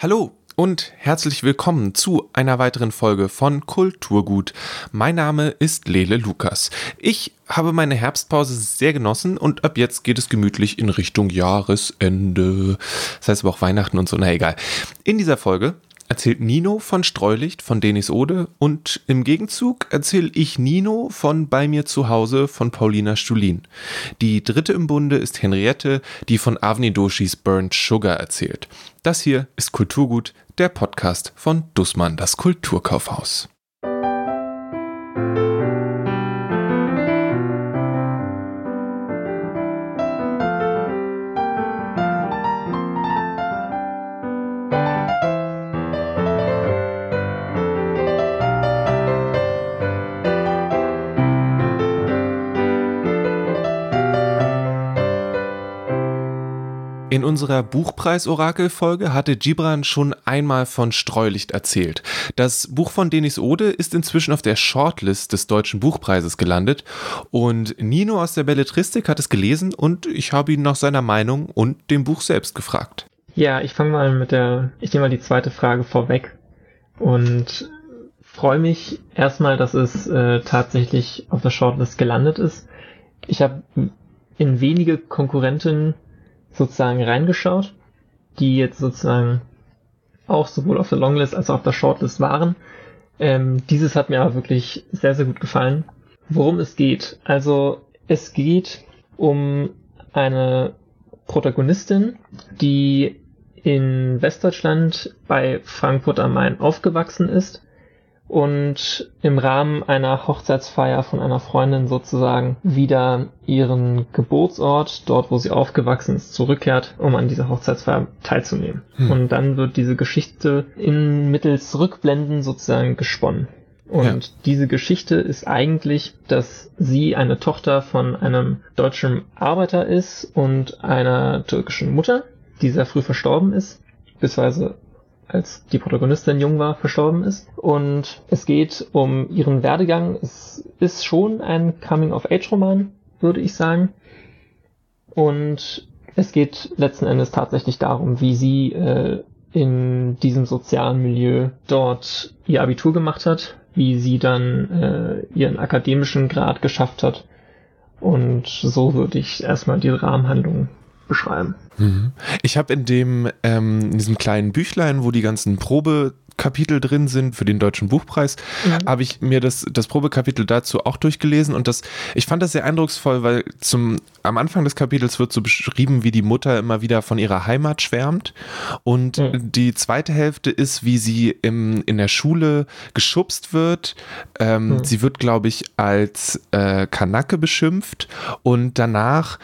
Hallo und herzlich willkommen zu einer weiteren Folge von Kulturgut. Mein Name ist Lele Lukas. Ich habe meine Herbstpause sehr genossen und ab jetzt geht es gemütlich in Richtung Jahresende. Das heißt aber auch Weihnachten und so, na egal. In dieser Folge erzählt Nino von Streulicht von Denis Ode und im Gegenzug erzähle ich Nino von Bei mir zu Hause von Paulina Stulin. Die dritte im Bunde ist Henriette, die von Avni Doshis Burnt Sugar erzählt. Das hier ist Kulturgut, der Podcast von Dussmann, das Kulturkaufhaus. In unserer Buchpreis-Orakel-Folge hatte Gibran schon einmal von Streulicht erzählt. Das Buch von Denis Ode ist inzwischen auf der Shortlist des Deutschen Buchpreises gelandet und Nino aus der Belletristik hat es gelesen und ich habe ihn nach seiner Meinung und dem Buch selbst gefragt. Ja, ich fange mal mit der, ich nehme mal die zweite Frage vorweg und freue mich erstmal, dass es äh, tatsächlich auf der Shortlist gelandet ist. Ich habe in wenige Konkurrenten sozusagen reingeschaut, die jetzt sozusagen auch sowohl auf der Longlist als auch auf der Shortlist waren. Ähm, dieses hat mir aber wirklich sehr, sehr gut gefallen. Worum es geht. Also es geht um eine Protagonistin, die in Westdeutschland bei Frankfurt am Main aufgewachsen ist und im Rahmen einer Hochzeitsfeier von einer Freundin sozusagen wieder ihren Geburtsort, dort wo sie aufgewachsen ist, zurückkehrt, um an dieser Hochzeitsfeier teilzunehmen. Hm. Und dann wird diese Geschichte in mittels Rückblenden sozusagen gesponnen. Und ja. diese Geschichte ist eigentlich, dass sie eine Tochter von einem deutschen Arbeiter ist und einer türkischen Mutter, die sehr früh verstorben ist, beziehungsweise als die Protagonistin jung war, verstorben ist. Und es geht um ihren Werdegang. Es ist schon ein Coming-of-Age-Roman, würde ich sagen. Und es geht letzten Endes tatsächlich darum, wie sie äh, in diesem sozialen Milieu dort ihr Abitur gemacht hat, wie sie dann äh, ihren akademischen Grad geschafft hat. Und so würde ich erstmal die Rahmenhandlung beschreiben. Mhm. Ich habe in dem ähm, in diesem kleinen Büchlein, wo die ganzen Probekapitel drin sind für den deutschen Buchpreis, mhm. habe ich mir das das Probekapitel dazu auch durchgelesen und das ich fand das sehr eindrucksvoll, weil zum am Anfang des Kapitels wird so beschrieben, wie die Mutter immer wieder von ihrer Heimat schwärmt und mhm. die zweite Hälfte ist, wie sie im, in der Schule geschubst wird. Ähm, mhm. Sie wird, glaube ich, als äh, Kanake beschimpft und danach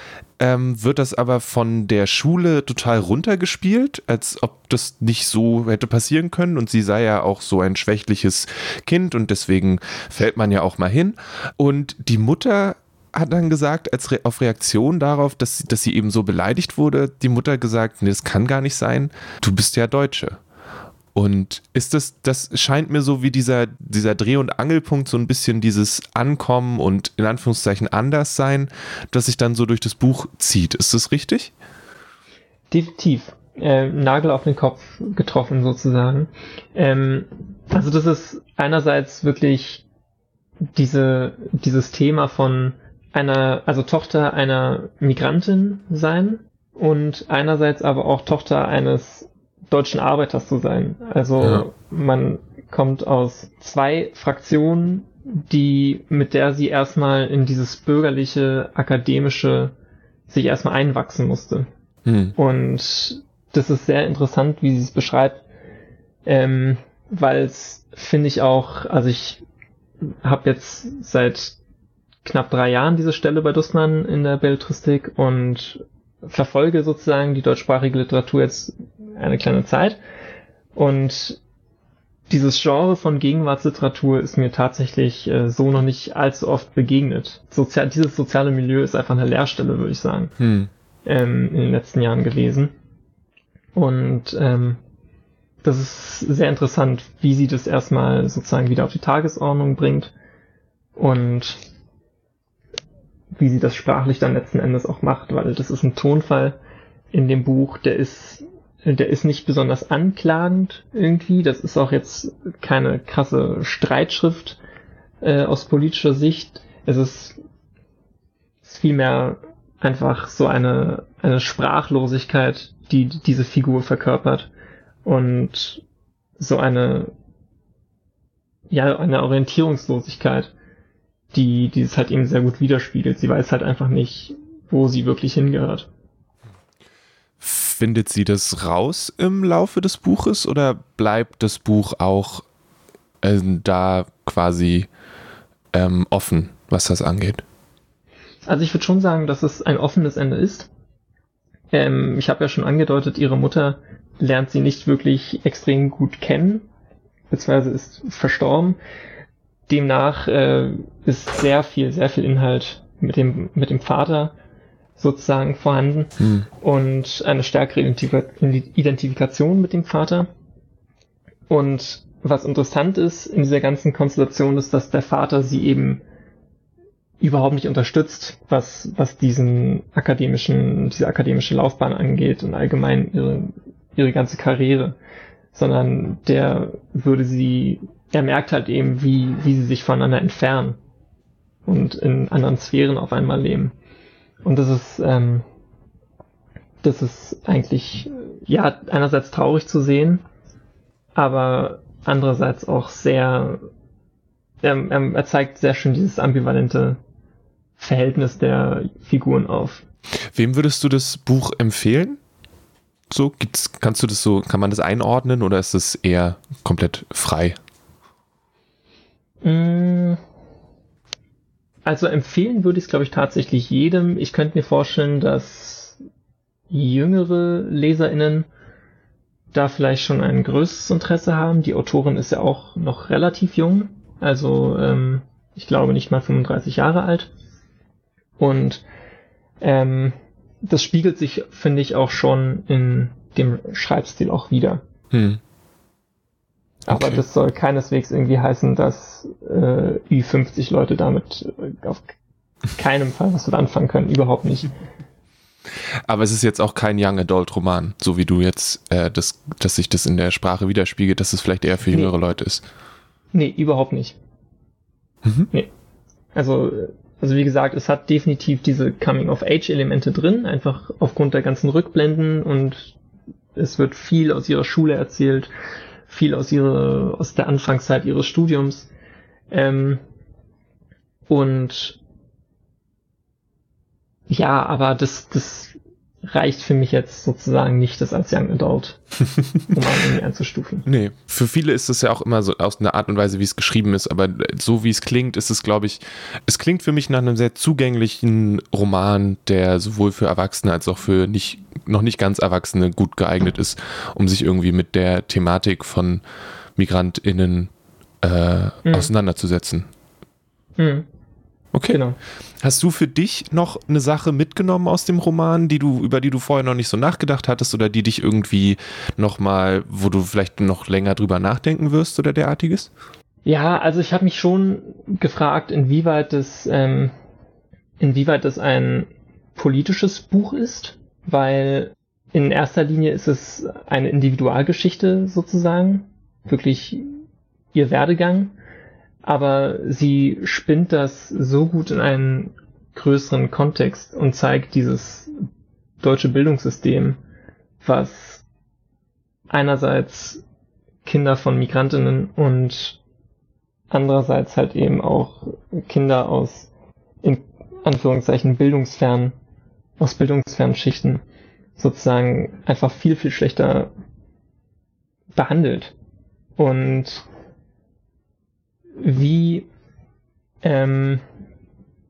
ähm, wird das aber von der Schule total runtergespielt, als ob das nicht so hätte passieren können. Und sie sei ja auch so ein schwächliches Kind und deswegen fällt man ja auch mal hin. Und die Mutter hat dann gesagt, als Re auf Reaktion darauf, dass, dass sie eben so beleidigt wurde, die Mutter gesagt, nee, das kann gar nicht sein, du bist ja Deutsche. Und ist das, das scheint mir so wie dieser, dieser Dreh- und Angelpunkt, so ein bisschen dieses Ankommen und in Anführungszeichen anders sein, das sich dann so durch das Buch zieht. Ist das richtig? Definitiv. Äh, Nagel auf den Kopf getroffen sozusagen. Ähm, also das ist einerseits wirklich diese, dieses Thema von einer, also Tochter einer Migrantin sein und einerseits aber auch Tochter eines deutschen Arbeiters zu sein. Also ja. man kommt aus zwei Fraktionen, die, mit der sie erstmal in dieses bürgerliche, akademische sich erstmal einwachsen musste. Hm. Und das ist sehr interessant, wie sie es beschreibt, ähm, weil es finde ich auch, also ich habe jetzt seit knapp drei Jahren diese Stelle bei Dussmann in der Belletristik und verfolge sozusagen die deutschsprachige Literatur jetzt eine kleine Zeit. Und dieses Genre von Gegenwartsliteratur ist mir tatsächlich äh, so noch nicht allzu oft begegnet. Sozial dieses soziale Milieu ist einfach eine Leerstelle, würde ich sagen, hm. ähm, in den letzten Jahren gewesen. Und ähm, das ist sehr interessant, wie sie das erstmal sozusagen wieder auf die Tagesordnung bringt und wie sie das sprachlich dann letzten Endes auch macht, weil das ist ein Tonfall in dem Buch, der ist der ist nicht besonders anklagend irgendwie. Das ist auch jetzt keine krasse Streitschrift äh, aus politischer Sicht. Es ist, ist vielmehr einfach so eine, eine Sprachlosigkeit, die diese Figur verkörpert. Und so eine, ja, eine Orientierungslosigkeit, die dieses halt eben sehr gut widerspiegelt. Sie weiß halt einfach nicht, wo sie wirklich hingehört. Findet sie das raus im Laufe des Buches oder bleibt das Buch auch äh, da quasi ähm, offen, was das angeht? Also ich würde schon sagen, dass es ein offenes Ende ist. Ähm, ich habe ja schon angedeutet, ihre Mutter lernt sie nicht wirklich extrem gut kennen, beziehungsweise ist verstorben. Demnach äh, ist sehr viel, sehr viel Inhalt mit dem, mit dem Vater sozusagen vorhanden hm. und eine stärkere Identifikation mit dem Vater. Und was interessant ist in dieser ganzen Konstellation ist, dass der Vater sie eben überhaupt nicht unterstützt, was, was diesen akademischen, diese akademische Laufbahn angeht und allgemein ihre, ihre ganze Karriere, sondern der würde sie, er merkt halt eben, wie, wie sie sich voneinander entfernen und in anderen Sphären auf einmal leben. Und das ist, ähm, das ist eigentlich, ja, einerseits traurig zu sehen, aber andererseits auch sehr, er, er zeigt sehr schön dieses ambivalente Verhältnis der Figuren auf. Wem würdest du das Buch empfehlen? So, gibt's, kannst du das so, kann man das einordnen oder ist es eher komplett frei? Mm, also empfehlen würde ich es, glaube ich, tatsächlich jedem. Ich könnte mir vorstellen, dass jüngere LeserInnen da vielleicht schon ein größeres Interesse haben. Die Autorin ist ja auch noch relativ jung, also ähm, ich glaube nicht mal 35 Jahre alt. Und ähm, das spiegelt sich, finde ich, auch schon in dem Schreibstil auch wieder. Hm. Aber okay. das soll keineswegs irgendwie heißen, dass äh, Ü50 Leute damit äh, auf keinem Fall was mit anfangen können. Überhaupt nicht. Aber es ist jetzt auch kein Young Adult Roman, so wie du jetzt, äh, das, dass sich das in der Sprache widerspiegelt, dass es vielleicht eher für jüngere nee. Leute ist. Nee, überhaupt nicht. Mhm. Nee. Also, also wie gesagt, es hat definitiv diese Coming-of-Age-Elemente drin, einfach aufgrund der ganzen Rückblenden und es wird viel aus ihrer Schule erzählt viel aus ihrer, aus der Anfangszeit ihres Studiums. Ähm, und ja, aber das, das reicht für mich jetzt sozusagen nicht, das als Young Adult um irgendwie einzustufen. Nee, für viele ist es ja auch immer so aus einer Art und Weise, wie es geschrieben ist, aber so wie es klingt, ist es, glaube ich, es klingt für mich nach einem sehr zugänglichen Roman, der sowohl für Erwachsene als auch für nicht, noch nicht ganz Erwachsene gut geeignet ist, um sich irgendwie mit der Thematik von MigrantInnen äh, mhm. auseinanderzusetzen. Mhm. Okay. Genau. Hast du für dich noch eine Sache mitgenommen aus dem Roman, die du, über die du vorher noch nicht so nachgedacht hattest oder die dich irgendwie nochmal, wo du vielleicht noch länger drüber nachdenken wirst oder derartiges? Ja, also ich habe mich schon gefragt, inwieweit das, ähm, inwieweit das ein politisches Buch ist, weil in erster Linie ist es eine Individualgeschichte sozusagen, wirklich ihr Werdegang aber sie spinnt das so gut in einen größeren Kontext und zeigt dieses deutsche Bildungssystem, was einerseits Kinder von Migrantinnen und andererseits halt eben auch Kinder aus in Anführungszeichen bildungsfern, aus bildungsfernen Schichten sozusagen einfach viel, viel schlechter behandelt. Und wie, ähm,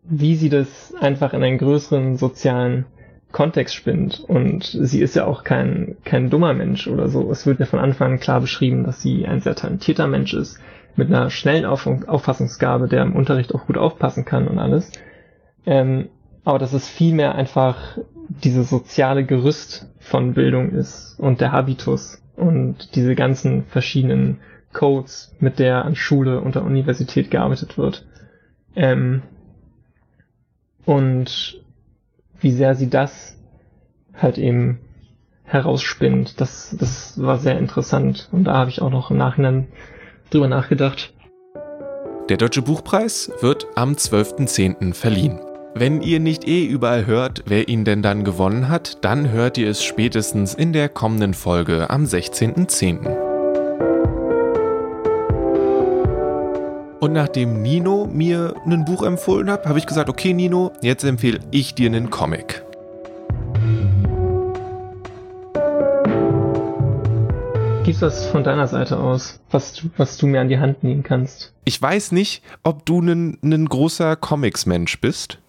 wie sie das einfach in einen größeren sozialen Kontext spinnt. Und sie ist ja auch kein, kein dummer Mensch oder so. Es wird ja von Anfang an klar beschrieben, dass sie ein sehr talentierter Mensch ist, mit einer schnellen Auf Auffassungsgabe, der im Unterricht auch gut aufpassen kann und alles. Ähm, aber dass es vielmehr einfach diese soziale Gerüst von Bildung ist und der Habitus und diese ganzen verschiedenen Codes, mit der an Schule und der Universität gearbeitet wird. Ähm, und wie sehr sie das halt eben herausspinnt. Das, das war sehr interessant und da habe ich auch noch im Nachhinein drüber nachgedacht. Der Deutsche Buchpreis wird am 12.10. verliehen. Wenn ihr nicht eh überall hört, wer ihn denn dann gewonnen hat, dann hört ihr es spätestens in der kommenden Folge am 16.10. Und nachdem Nino mir ein Buch empfohlen hat, habe ich gesagt, okay Nino, jetzt empfehle ich dir einen Comic. Gibt's was von deiner Seite aus, was du, was du mir an die Hand nehmen kannst? Ich weiß nicht, ob du ein großer Comics-Mensch bist.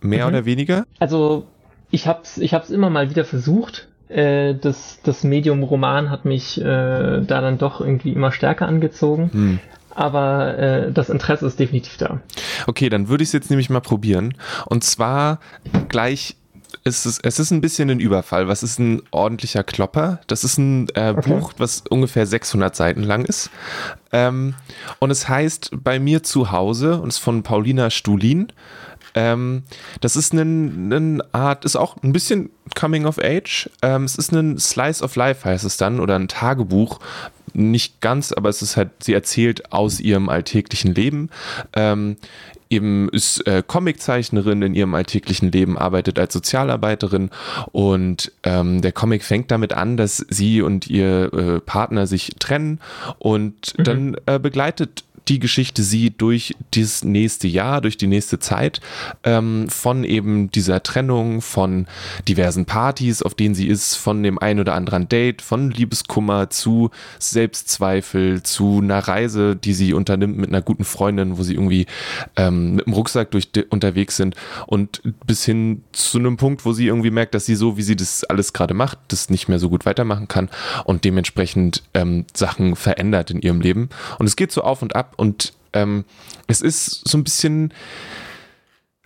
Mehr mhm. oder weniger? Also, ich hab's, ich hab's immer mal wieder versucht. Äh, das, das Medium Roman hat mich äh, da dann doch irgendwie immer stärker angezogen. Hm. Aber äh, das Interesse ist definitiv da. Okay, dann würde ich es jetzt nämlich mal probieren. Und zwar gleich es ist, es ist ein bisschen ein Überfall. Was ist ein ordentlicher Klopper? Das ist ein äh, okay. Buch, was ungefähr 600 Seiten lang ist. Ähm, und es heißt Bei mir zu Hause und ist von Paulina Stulin. Ähm, das ist eine, eine Art, ist auch ein bisschen Coming of Age. Ähm, es ist ein Slice of Life, heißt es dann, oder ein Tagebuch. Nicht ganz, aber es ist halt, sie erzählt aus ihrem alltäglichen Leben. Ähm, eben ist äh, Comiczeichnerin in ihrem alltäglichen Leben, arbeitet als Sozialarbeiterin und ähm, der Comic fängt damit an, dass sie und ihr äh, Partner sich trennen und mhm. dann äh, begleitet die Geschichte sie durch dieses nächste Jahr, durch die nächste Zeit ähm, von eben dieser Trennung, von diversen Partys, auf denen sie ist, von dem ein oder anderen Date, von Liebeskummer zu Selbstzweifel, zu einer Reise, die sie unternimmt mit einer guten Freundin, wo sie irgendwie ähm, mit dem Rucksack durch unterwegs sind und bis hin zu einem Punkt, wo sie irgendwie merkt, dass sie so, wie sie das alles gerade macht, das nicht mehr so gut weitermachen kann und dementsprechend ähm, Sachen verändert in ihrem Leben. Und es geht so auf und ab und ähm, es ist so ein bisschen,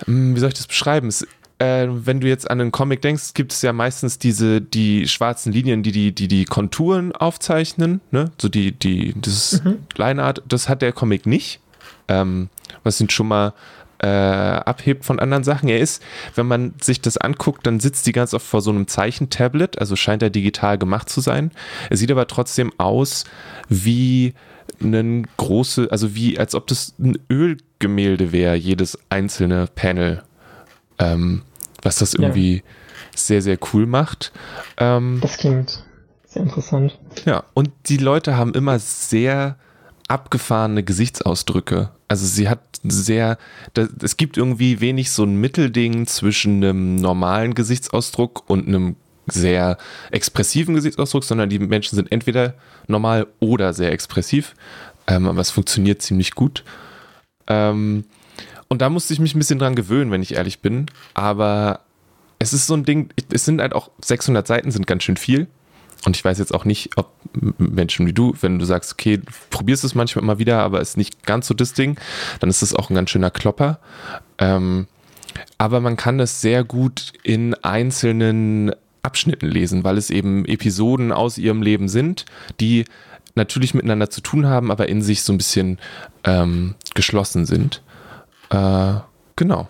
hm, wie soll ich das beschreiben? Es, äh, wenn du jetzt an einen Comic denkst, gibt es ja meistens diese, die schwarzen Linien, die die, die, die Konturen aufzeichnen, ne? So die, die, das mhm. Lineart, das hat der Comic nicht. Ähm, was ihn schon mal äh, abhebt von anderen Sachen. Er ist, wenn man sich das anguckt, dann sitzt die ganz oft vor so einem Zeichentablet, also scheint er digital gemacht zu sein. Er sieht aber trotzdem aus wie ein große, also wie, als ob das ein Ölgemälde wäre, jedes einzelne Panel. Ähm, was das irgendwie ja. sehr, sehr cool macht. Ähm, das klingt sehr interessant. Ja, und die Leute haben immer sehr abgefahrene Gesichtsausdrücke. Also sie hat sehr, das, es gibt irgendwie wenig so ein Mittelding zwischen einem normalen Gesichtsausdruck und einem sehr expressiven Gesichtsausdruck, sondern die Menschen sind entweder normal oder sehr expressiv. Ähm, aber es funktioniert ziemlich gut. Ähm, und da musste ich mich ein bisschen dran gewöhnen, wenn ich ehrlich bin. Aber es ist so ein Ding, es sind halt auch 600 Seiten, sind ganz schön viel. Und ich weiß jetzt auch nicht, ob Menschen wie du, wenn du sagst, okay, du probierst es manchmal mal wieder, aber ist nicht ganz so das Ding, dann ist es auch ein ganz schöner Klopper. Ähm, aber man kann das sehr gut in einzelnen Abschnitten lesen, weil es eben Episoden aus ihrem Leben sind, die natürlich miteinander zu tun haben, aber in sich so ein bisschen ähm, geschlossen sind. Äh, genau.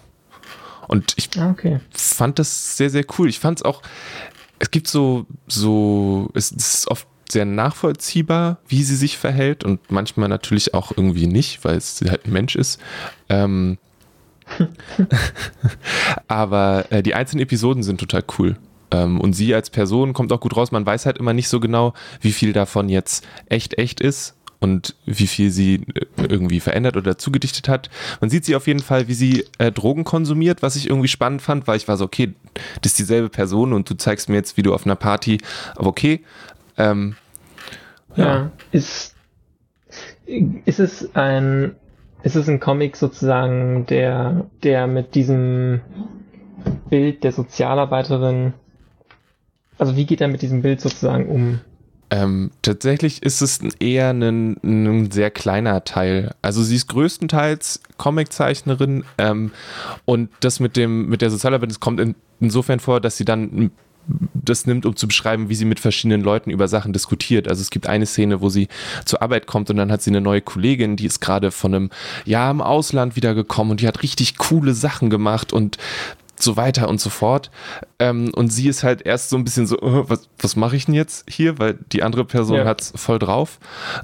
Und ich ah, okay. fand das sehr, sehr cool. Ich fand es auch, es gibt so, so, es ist oft sehr nachvollziehbar, wie sie sich verhält und manchmal natürlich auch irgendwie nicht, weil es halt ein Mensch ist. Ähm, aber äh, die einzelnen Episoden sind total cool. Ähm, und sie als Person kommt auch gut raus. Man weiß halt immer nicht so genau, wie viel davon jetzt echt, echt ist und wie viel sie äh, irgendwie verändert oder zugedichtet hat. Man sieht sie auf jeden Fall, wie sie äh, Drogen konsumiert, was ich irgendwie spannend fand, weil ich war so, okay, das ist dieselbe Person und du zeigst mir jetzt, wie du auf einer Party, aber okay. Ähm, ja. ja, ist, ist es ein, ist es ein Comic sozusagen, der, der mit diesem Bild der Sozialarbeiterin also wie geht er mit diesem Bild sozusagen um? Ähm, tatsächlich ist es eher ein, ein, sehr kleiner Teil. Also sie ist größtenteils Comiczeichnerin ähm, und das mit dem mit der Sozialarbeit das kommt in, insofern vor, dass sie dann das nimmt, um zu beschreiben, wie sie mit verschiedenen Leuten über Sachen diskutiert. Also es gibt eine Szene, wo sie zur Arbeit kommt und dann hat sie eine neue Kollegin, die ist gerade von einem Jahr im Ausland wiedergekommen und die hat richtig coole Sachen gemacht und so weiter und so fort. Ähm, und sie ist halt erst so ein bisschen so, uh, was, was mache ich denn jetzt hier? Weil die andere Person ja. es voll drauf.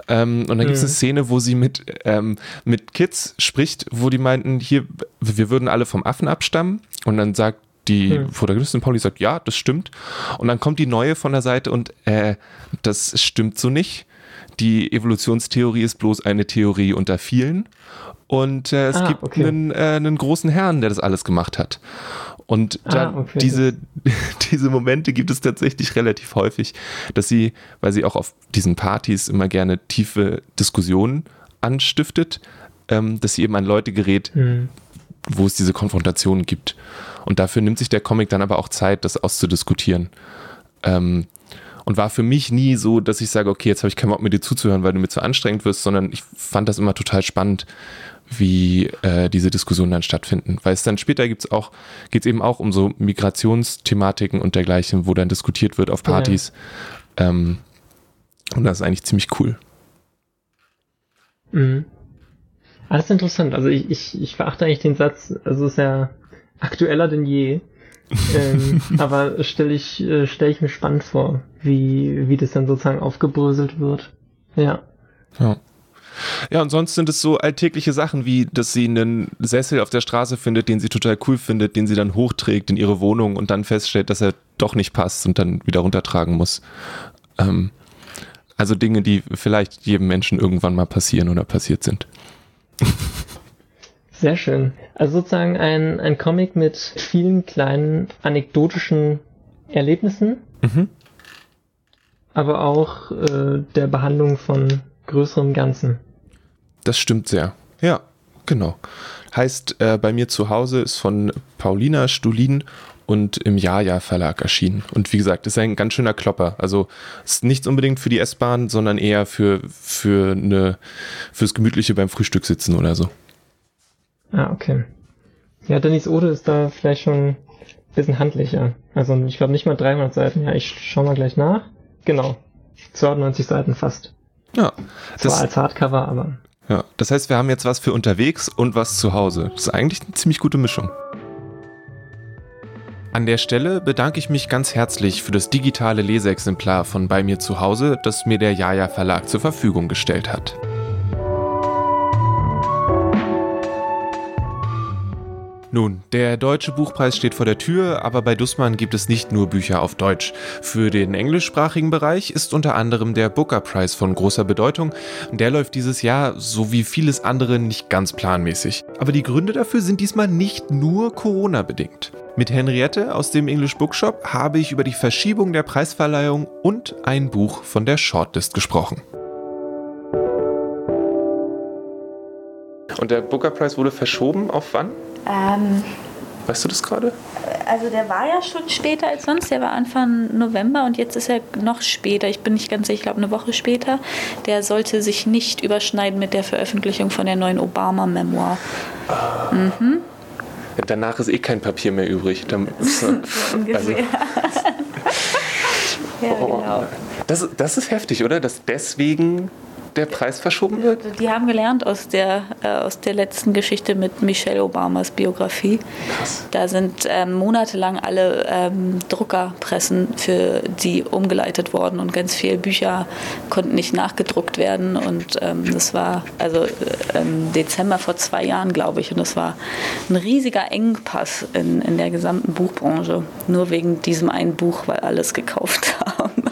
Ähm, und dann gibt es eine mhm. Szene, wo sie mit, ähm, mit Kids spricht, wo die meinten, hier, wir würden alle vom Affen abstammen. Und dann sagt die hm. Protagonistin Pauli sagt, ja, das stimmt. Und dann kommt die neue von der Seite und äh, das stimmt so nicht. Die Evolutionstheorie ist bloß eine Theorie unter vielen. Und äh, es ah, gibt okay. einen, äh, einen großen Herrn, der das alles gemacht hat. Und ah, okay. diese, diese Momente gibt es tatsächlich relativ häufig, dass sie, weil sie auch auf diesen Partys immer gerne tiefe Diskussionen anstiftet, ähm, dass sie eben an Leute gerät, hm. wo es diese Konfrontationen gibt. Und dafür nimmt sich der Comic dann aber auch Zeit, das auszudiskutieren. Ähm, und war für mich nie so, dass ich sage, okay, jetzt habe ich keinen Bock mir dir zuzuhören, weil du mir zu anstrengend wirst, sondern ich fand das immer total spannend, wie äh, diese Diskussionen dann stattfinden. Weil es dann später gibt's auch, geht es eben auch um so Migrationsthematiken und dergleichen, wo dann diskutiert wird auf Partys. Ja. Ähm, und das ist eigentlich ziemlich cool. Mhm. Alles ah, interessant. Also ich, ich, ich verachte eigentlich den Satz, also ist ja aktueller denn je. ähm, aber stelle ich, äh, stell ich mir spannend vor, wie, wie das dann sozusagen aufgebröselt wird. Ja. Ja. Ja, und sonst sind es so alltägliche Sachen wie, dass sie einen Sessel auf der Straße findet, den sie total cool findet, den sie dann hochträgt in ihre Wohnung und dann feststellt, dass er doch nicht passt und dann wieder runtertragen muss. Ähm, also Dinge, die vielleicht jedem Menschen irgendwann mal passieren oder passiert sind. Sehr schön. Also sozusagen ein, ein Comic mit vielen kleinen anekdotischen Erlebnissen, mhm. aber auch äh, der Behandlung von größerem Ganzen. Das stimmt sehr. Ja, genau. Heißt, äh, bei mir zu Hause ist von Paulina Stulin und im Jaja Verlag erschienen. Und wie gesagt, ist ein ganz schöner Klopper. Also ist nichts unbedingt für die S-Bahn, sondern eher für, für eine, fürs Gemütliche beim Frühstück sitzen oder so. Ah, okay. Ja, Dennis Ode ist da vielleicht schon ein bisschen handlicher. Also ich glaube nicht mal 300 Seiten. Ja, ich schau mal gleich nach. Genau. 290 Seiten fast. Ja. Das Zwar als Hardcover, aber. Ja, das heißt, wir haben jetzt was für unterwegs und was zu Hause. Das ist eigentlich eine ziemlich gute Mischung. An der Stelle bedanke ich mich ganz herzlich für das digitale Leseexemplar von Bei mir zu Hause, das mir der Jaja Verlag zur Verfügung gestellt hat. Nun, der Deutsche Buchpreis steht vor der Tür, aber bei Dussmann gibt es nicht nur Bücher auf Deutsch. Für den englischsprachigen Bereich ist unter anderem der Booker Prize von großer Bedeutung. Der läuft dieses Jahr, so wie vieles andere, nicht ganz planmäßig. Aber die Gründe dafür sind diesmal nicht nur Corona-bedingt. Mit Henriette aus dem English Bookshop habe ich über die Verschiebung der Preisverleihung und ein Buch von der Shortlist gesprochen. Und der Booker Prize wurde verschoben auf wann? Ähm, weißt du das gerade? Also der war ja schon später als sonst, der war Anfang November und jetzt ist er noch später. Ich bin nicht ganz sicher, ich glaube eine Woche später. Der sollte sich nicht überschneiden mit der Veröffentlichung von der neuen Obama-Memoir. Ah. Mhm. Danach ist eh kein Papier mehr übrig. Dann. Also, ja, oh, genau. Das, das ist heftig, oder? Dass deswegen der Preis verschoben wird? Die haben gelernt aus der, äh, aus der letzten Geschichte mit Michelle Obamas Biografie. Krass. Da sind ähm, monatelang alle ähm, Druckerpressen für die umgeleitet worden und ganz viele Bücher konnten nicht nachgedruckt werden. Und ähm, das war also äh, Dezember vor zwei Jahren, glaube ich. Und das war ein riesiger Engpass in, in der gesamten Buchbranche. Nur wegen diesem einen Buch, weil alles gekauft haben.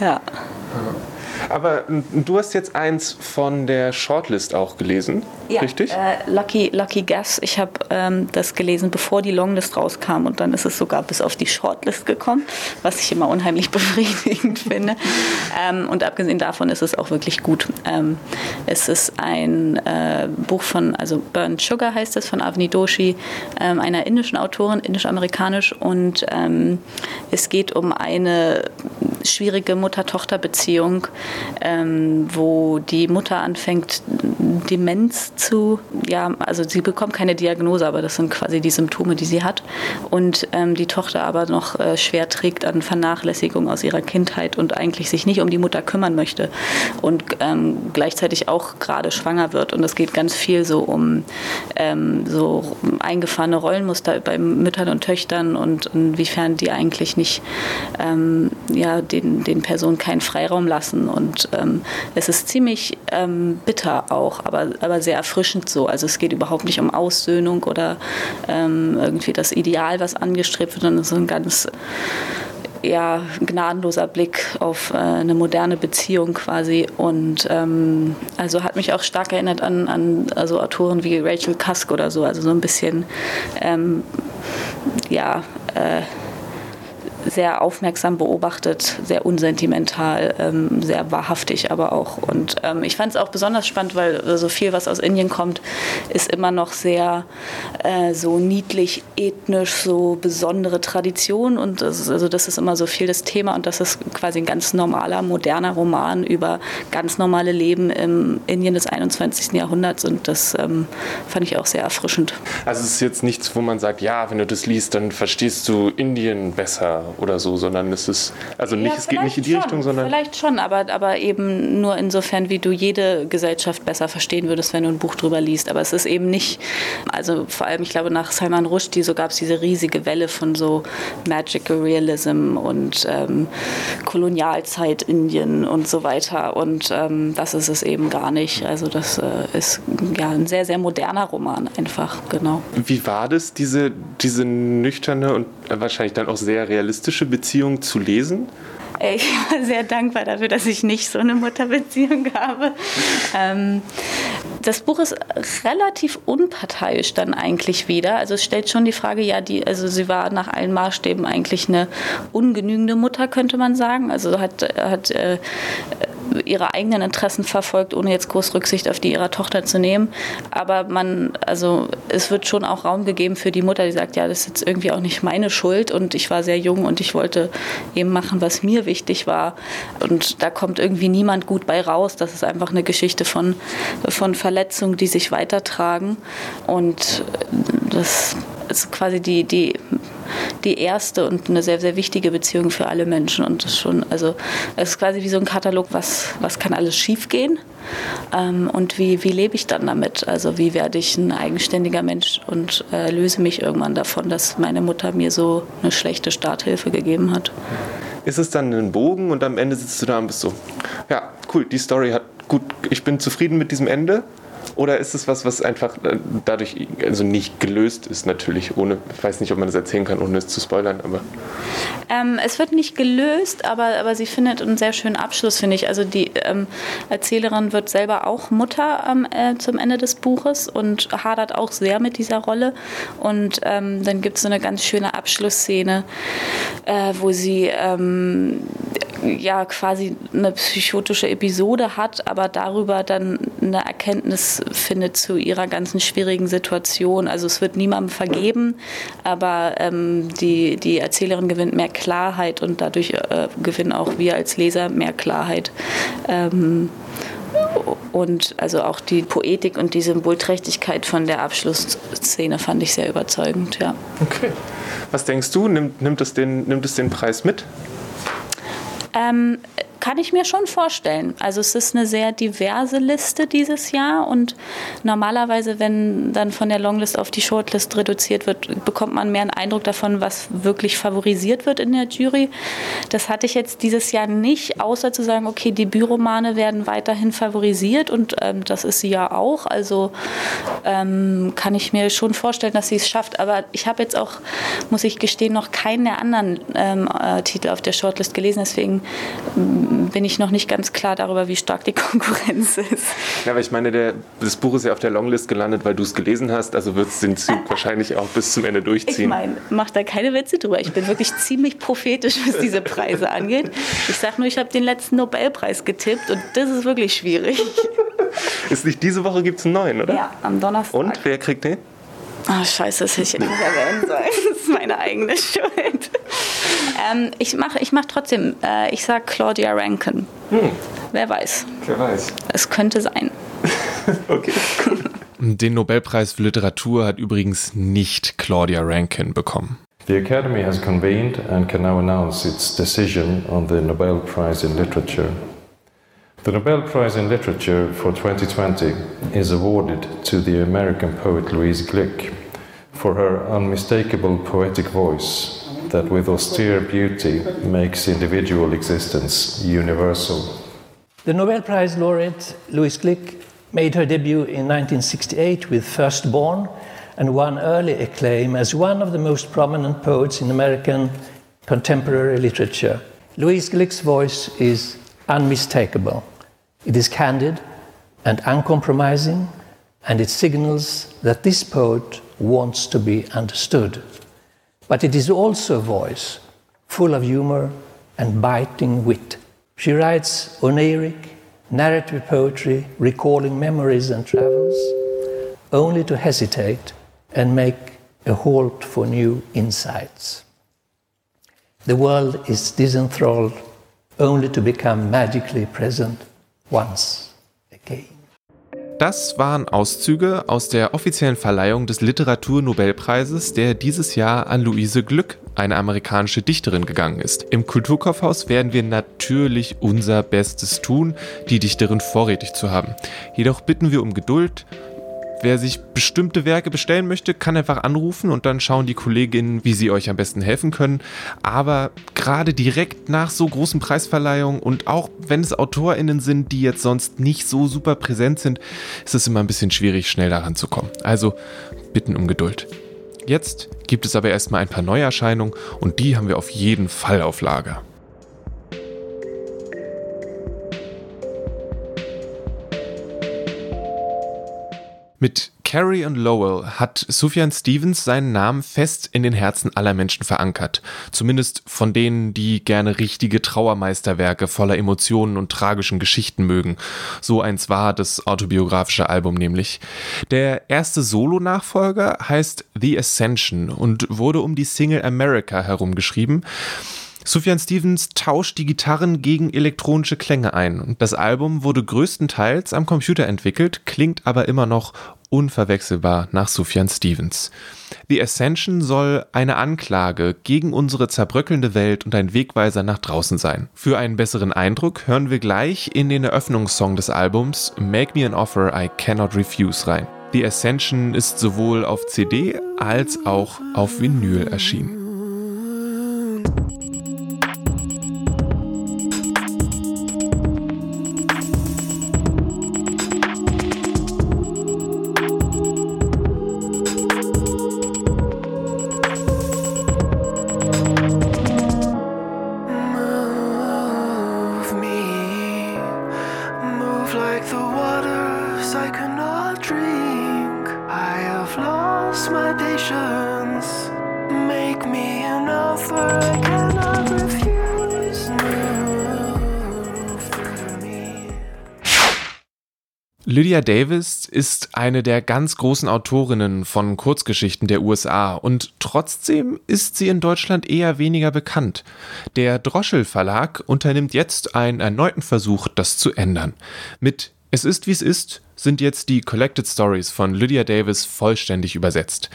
ja. Aber du hast jetzt eins von der Shortlist auch gelesen, ja, richtig? Äh, Lucky, Lucky Guess. Ich habe ähm, das gelesen, bevor die Longlist rauskam und dann ist es sogar bis auf die Shortlist gekommen, was ich immer unheimlich befriedigend finde. Ähm, und abgesehen davon ist es auch wirklich gut. Ähm, es ist ein äh, Buch von, also Burnt Sugar heißt es, von Avni Doshi, ähm, einer indischen Autorin, indisch-amerikanisch und ähm, es geht um eine schwierige Mutter-Tochter-Beziehung ähm, wo die Mutter anfängt, Demenz zu, ja, also sie bekommt keine Diagnose, aber das sind quasi die Symptome, die sie hat. Und ähm, die Tochter aber noch äh, schwer trägt an Vernachlässigung aus ihrer Kindheit und eigentlich sich nicht um die Mutter kümmern möchte und ähm, gleichzeitig auch gerade schwanger wird. Und es geht ganz viel so um ähm, so eingefahrene Rollenmuster bei Müttern und Töchtern und inwiefern die eigentlich nicht ähm, ja, den, den Personen keinen Freiraum lassen. Und ähm, es ist ziemlich ähm, bitter auch, aber, aber sehr erfrischend so. Also es geht überhaupt nicht um Aussöhnung oder ähm, irgendwie das Ideal, was angestrebt wird, sondern es ist ein ganz ja, gnadenloser Blick auf äh, eine moderne Beziehung quasi. Und ähm, also hat mich auch stark erinnert an, an also Autoren wie Rachel Cusk oder so. Also so ein bisschen, ähm, ja, äh, sehr aufmerksam beobachtet, sehr unsentimental, ähm, sehr wahrhaftig aber auch. Und ähm, ich fand es auch besonders spannend, weil so viel, was aus Indien kommt, ist immer noch sehr äh, so niedlich, ethnisch, so besondere Tradition. Und das ist, also das ist immer so viel das Thema. Und das ist quasi ein ganz normaler, moderner Roman über ganz normale Leben im Indien des 21. Jahrhunderts. Und das ähm, fand ich auch sehr erfrischend. Also es ist jetzt nichts, wo man sagt, ja, wenn du das liest, dann verstehst du Indien besser oder so, sondern es ist, also nicht, ja, es geht nicht in die schon, Richtung, sondern. Vielleicht schon, aber, aber eben nur insofern, wie du jede Gesellschaft besser verstehen würdest, wenn du ein Buch drüber liest. Aber es ist eben nicht, also vor allem, ich glaube, nach Salman Rushdie, so gab es diese riesige Welle von so Magical Realism und ähm, Kolonialzeit Indien und so weiter. Und ähm, das ist es eben gar nicht. Also das äh, ist ja ein sehr, sehr moderner Roman einfach, genau. Wie war das, diese, diese nüchterne und wahrscheinlich dann auch sehr realistische realistische Beziehung zu lesen? Ich war sehr dankbar dafür, dass ich nicht so eine Mutterbeziehung habe. Ähm, das Buch ist relativ unparteiisch dann eigentlich wieder. Also es stellt schon die Frage, ja, die, also sie war nach allen Maßstäben eigentlich eine ungenügende Mutter, könnte man sagen. Also hat, hat äh, ihre eigenen Interessen verfolgt, ohne jetzt groß Rücksicht auf die ihrer Tochter zu nehmen. Aber man, also es wird schon auch Raum gegeben für die Mutter, die sagt, ja, das ist jetzt irgendwie auch nicht meine Schuld und ich war sehr jung und ich wollte eben machen, was mir wichtig war. Und da kommt irgendwie niemand gut bei raus. Das ist einfach eine Geschichte von, von Verletzungen, die sich weitertragen. Und das ist quasi die, die die erste und eine sehr, sehr wichtige Beziehung für alle Menschen. Und das schon, also es ist quasi wie so ein Katalog, was, was kann alles schiefgehen ähm, und wie, wie lebe ich dann damit? Also wie werde ich ein eigenständiger Mensch und äh, löse mich irgendwann davon, dass meine Mutter mir so eine schlechte Starthilfe gegeben hat. Ist es dann ein Bogen und am Ende sitzt du da und bist so, ja, cool, die Story hat gut, ich bin zufrieden mit diesem Ende oder ist es was, was einfach äh, dadurch also nicht gelöst ist, natürlich, ohne, ich weiß nicht, ob man das erzählen kann, ohne es zu spoilern, aber. Ähm, es wird nicht gelöst, aber, aber sie findet einen sehr schönen Abschluss, finde ich. Also die ähm, Erzählerin wird selber auch Mutter ähm, äh, zum Ende des Buches und hadert auch sehr mit dieser Rolle. Und ähm, dann gibt es so eine ganz schöne Abschlussszene, äh, wo sie ähm, ja quasi eine psychotische Episode hat, aber darüber dann eine Erkenntnis findet zu ihrer ganzen schwierigen Situation. Also es wird niemandem vergeben, aber ähm, die, die Erzählerin gewinnt mehr Klarheit und dadurch äh, gewinnen auch wir als Leser mehr Klarheit. Ähm, und also auch die Poetik und die Symbolträchtigkeit von der Abschlussszene fand ich sehr überzeugend, ja. Okay. Was denkst du, nimmt, nimmt, es, den, nimmt es den Preis mit? Ähm, kann ich mir schon vorstellen. Also es ist eine sehr diverse Liste dieses Jahr und normalerweise, wenn dann von der Longlist auf die Shortlist reduziert wird, bekommt man mehr einen Eindruck davon, was wirklich favorisiert wird in der Jury. Das hatte ich jetzt dieses Jahr nicht, außer zu sagen, okay, Debütromane werden weiterhin favorisiert und ähm, das ist sie ja auch. Also ähm, kann ich mir schon vorstellen, dass sie es schafft. Aber ich habe jetzt auch, muss ich gestehen, noch keinen der anderen ähm, äh, Titel auf der Shortlist gelesen. Deswegen bin ich noch nicht ganz klar darüber, wie stark die Konkurrenz ist. Ja, aber ich meine, der, das Buch ist ja auf der Longlist gelandet, weil du es gelesen hast, also wird es den Zug wahrscheinlich auch bis zum Ende durchziehen. Ich meine, mach da keine Witze drüber. Ich bin wirklich ziemlich prophetisch, was diese Preise angeht. Ich sage nur, ich habe den letzten Nobelpreis getippt und das ist wirklich schwierig. Ist nicht diese Woche gibt es einen neuen, oder? Ja, am Donnerstag. Und wer kriegt den? Ah, oh, scheiße, das hätte ich nicht erwähnen sollen. Das ist meine eigene Schuld. Ähm, ich mache ich mach trotzdem, äh, ich sage Claudia Rankin. Hm. wer weiß. Wer weiß. Es könnte sein. okay. Den Nobelpreis für Literatur hat übrigens nicht Claudia Rankin bekommen. The Academy has convened and can now announce its decision on the Nobel Prize in Literature. The Nobel Prize in Literature for 2020 is awarded to the American poet Louise Glick for her unmistakable poetic voice that, with austere beauty, makes individual existence universal. The Nobel Prize laureate Louise Glick made her debut in 1968 with Firstborn and won early acclaim as one of the most prominent poets in American contemporary literature. Louise Glick's voice is unmistakable. It is candid and uncompromising, and it signals that this poet wants to be understood. But it is also a voice full of humor and biting wit. She writes oniric, narrative poetry, recalling memories and travels, only to hesitate and make a halt for new insights. The world is disenthralled only to become magically present once. Das waren Auszüge aus der offiziellen Verleihung des Literaturnobelpreises, der dieses Jahr an Luise Glück, eine amerikanische Dichterin, gegangen ist. Im Kulturkaufhaus werden wir natürlich unser Bestes tun, die Dichterin vorrätig zu haben. Jedoch bitten wir um Geduld, Wer sich bestimmte Werke bestellen möchte, kann einfach anrufen und dann schauen die Kolleginnen, wie sie euch am besten helfen können. Aber gerade direkt nach so großen Preisverleihungen und auch wenn es AutorInnen sind, die jetzt sonst nicht so super präsent sind, ist es immer ein bisschen schwierig, schnell daran zu kommen. Also bitten um Geduld. Jetzt gibt es aber erstmal ein paar Neuerscheinungen und die haben wir auf jeden Fall auf Lager. Mit Carrie und Lowell hat Sufjan Stevens seinen Namen fest in den Herzen aller Menschen verankert. Zumindest von denen, die gerne richtige Trauermeisterwerke voller Emotionen und tragischen Geschichten mögen. So eins war das autobiografische Album nämlich. Der erste Solo-Nachfolger heißt The Ascension und wurde um die Single America herum geschrieben. Sufjan Stevens tauscht die Gitarren gegen elektronische Klänge ein. Das Album wurde größtenteils am Computer entwickelt, klingt aber immer noch unverwechselbar nach Sufjan Stevens. The Ascension soll eine Anklage gegen unsere zerbröckelnde Welt und ein Wegweiser nach draußen sein. Für einen besseren Eindruck hören wir gleich in den Eröffnungssong des Albums Make Me an Offer I Cannot Refuse rein. The Ascension ist sowohl auf CD als auch auf Vinyl erschienen. Davis ist eine der ganz großen Autorinnen von Kurzgeschichten der USA und trotzdem ist sie in Deutschland eher weniger bekannt. Der Droschel Verlag unternimmt jetzt einen erneuten Versuch, das zu ändern. Mit Es ist wie es ist sind jetzt die Collected Stories von Lydia Davis vollständig übersetzt.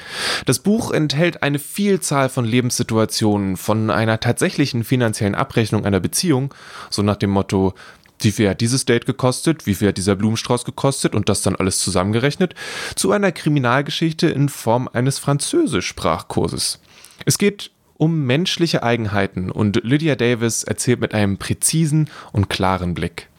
Das Buch enthält eine Vielzahl von Lebenssituationen, von einer tatsächlichen finanziellen Abrechnung einer Beziehung, so nach dem Motto, wie viel hat dieses Date gekostet, wie viel hat dieser Blumenstrauß gekostet und das dann alles zusammengerechnet, zu einer Kriminalgeschichte in Form eines Französisch-Sprachkurses. Es geht um menschliche Eigenheiten und Lydia Davis erzählt mit einem präzisen und klaren Blick.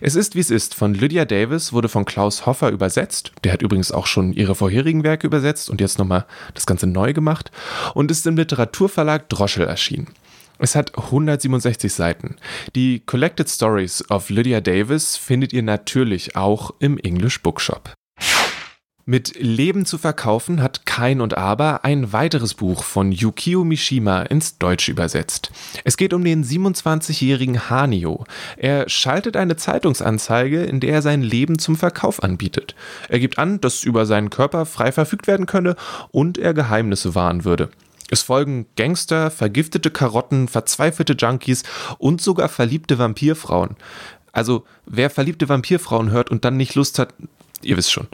Es ist wie es ist von Lydia Davis wurde von Klaus Hoffer übersetzt. Der hat übrigens auch schon ihre vorherigen Werke übersetzt und jetzt nochmal das Ganze neu gemacht und ist im Literaturverlag Droschel erschienen. Es hat 167 Seiten. Die Collected Stories of Lydia Davis findet ihr natürlich auch im English Bookshop. Mit Leben zu verkaufen hat Kein und Aber ein weiteres Buch von Yukio Mishima ins Deutsche übersetzt. Es geht um den 27-jährigen Hanio. Er schaltet eine Zeitungsanzeige, in der er sein Leben zum Verkauf anbietet. Er gibt an, dass über seinen Körper frei verfügt werden könne und er Geheimnisse wahren würde. Es folgen Gangster, vergiftete Karotten, verzweifelte Junkies und sogar verliebte Vampirfrauen. Also, wer verliebte Vampirfrauen hört und dann nicht Lust hat, ihr wisst schon.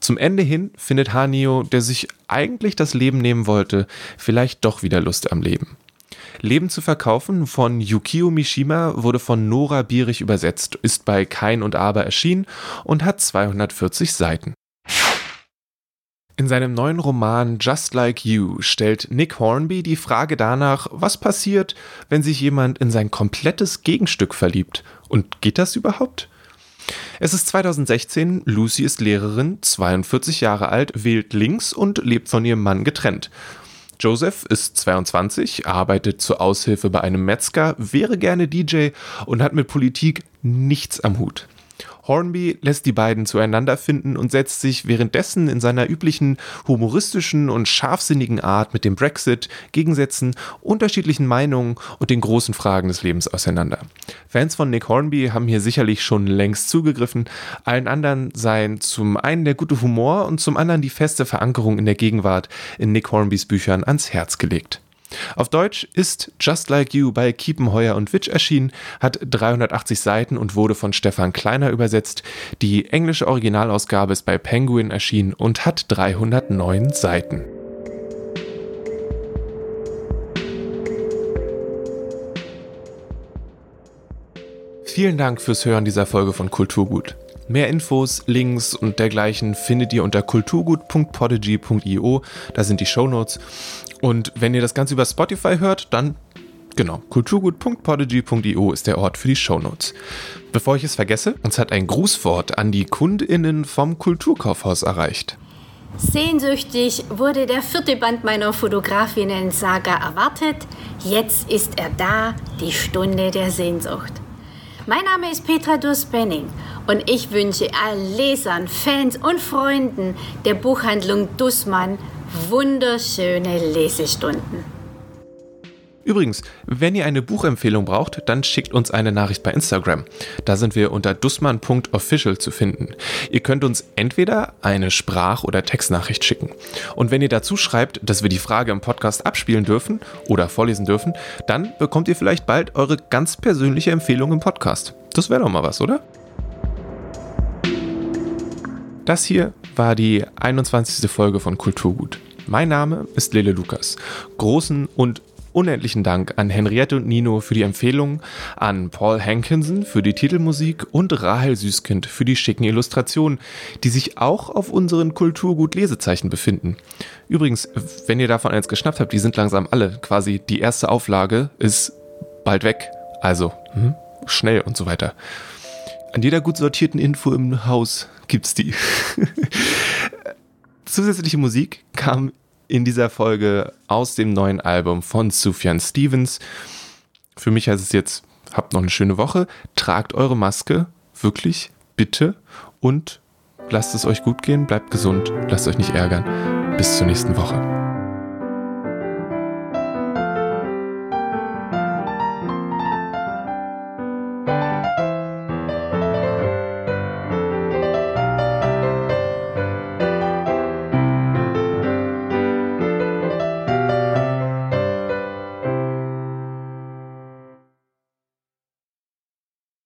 Zum Ende hin findet Hanio, der sich eigentlich das Leben nehmen wollte, vielleicht doch wieder Lust am Leben. Leben zu verkaufen von Yukio Mishima wurde von Nora Bierich übersetzt, ist bei Kein und Aber erschienen und hat 240 Seiten. In seinem neuen Roman Just Like You stellt Nick Hornby die Frage danach, was passiert, wenn sich jemand in sein komplettes Gegenstück verliebt. Und geht das überhaupt? Es ist 2016, Lucy ist Lehrerin, 42 Jahre alt, wählt links und lebt von ihrem Mann getrennt. Joseph ist 22, arbeitet zur Aushilfe bei einem Metzger, wäre gerne DJ und hat mit Politik nichts am Hut. Hornby lässt die beiden zueinander finden und setzt sich währenddessen in seiner üblichen humoristischen und scharfsinnigen Art mit dem Brexit, Gegensätzen, unterschiedlichen Meinungen und den großen Fragen des Lebens auseinander. Fans von Nick Hornby haben hier sicherlich schon längst zugegriffen, allen anderen seien zum einen der gute Humor und zum anderen die feste Verankerung in der Gegenwart in Nick Hornbys Büchern ans Herz gelegt. Auf Deutsch ist Just Like You bei Kiepenheuer und Witsch erschienen, hat 380 Seiten und wurde von Stefan Kleiner übersetzt. Die englische Originalausgabe ist bei Penguin erschienen und hat 309 Seiten. Vielen Dank fürs Hören dieser Folge von Kulturgut. Mehr Infos, Links und dergleichen findet ihr unter kulturgut.podigy.io. Da sind die Shownotes. Und wenn ihr das Ganze über Spotify hört, dann genau, kulturgut.podigy.io ist der Ort für die Shownotes. Bevor ich es vergesse, uns hat ein Grußwort an die KundInnen vom Kulturkaufhaus erreicht. Sehnsüchtig wurde der vierte Band meiner Fotografinnen-Saga erwartet. Jetzt ist er da, die Stunde der Sehnsucht. Mein Name ist Petra Durst-Benning und ich wünsche allen Lesern, Fans und Freunden der Buchhandlung Dussmann wunderschöne Lesestunden. Übrigens, wenn ihr eine Buchempfehlung braucht, dann schickt uns eine Nachricht bei Instagram. Da sind wir unter dussmann.official zu finden. Ihr könnt uns entweder eine Sprach- oder Textnachricht schicken. Und wenn ihr dazu schreibt, dass wir die Frage im Podcast abspielen dürfen oder vorlesen dürfen, dann bekommt ihr vielleicht bald eure ganz persönliche Empfehlung im Podcast. Das wäre doch mal was, oder? Das hier war die 21. Folge von Kulturgut. Mein Name ist Lele Lukas. Großen und unendlichen Dank an Henriette und Nino für die Empfehlungen, an Paul Hankinson für die Titelmusik und Rahel Süßkind für die schicken Illustrationen, die sich auch auf unseren Kulturgut-Lesezeichen befinden. Übrigens, wenn ihr davon eins geschnappt habt, die sind langsam alle. Quasi die erste Auflage ist bald weg. Also, hm, schnell und so weiter. An jeder gut sortierten Info im Haus gibt's die. Zusätzliche Musik kam in dieser Folge aus dem neuen Album von Sufjan Stevens. Für mich heißt es jetzt, habt noch eine schöne Woche, tragt eure Maske, wirklich, bitte, und lasst es euch gut gehen, bleibt gesund, lasst euch nicht ärgern. Bis zur nächsten Woche.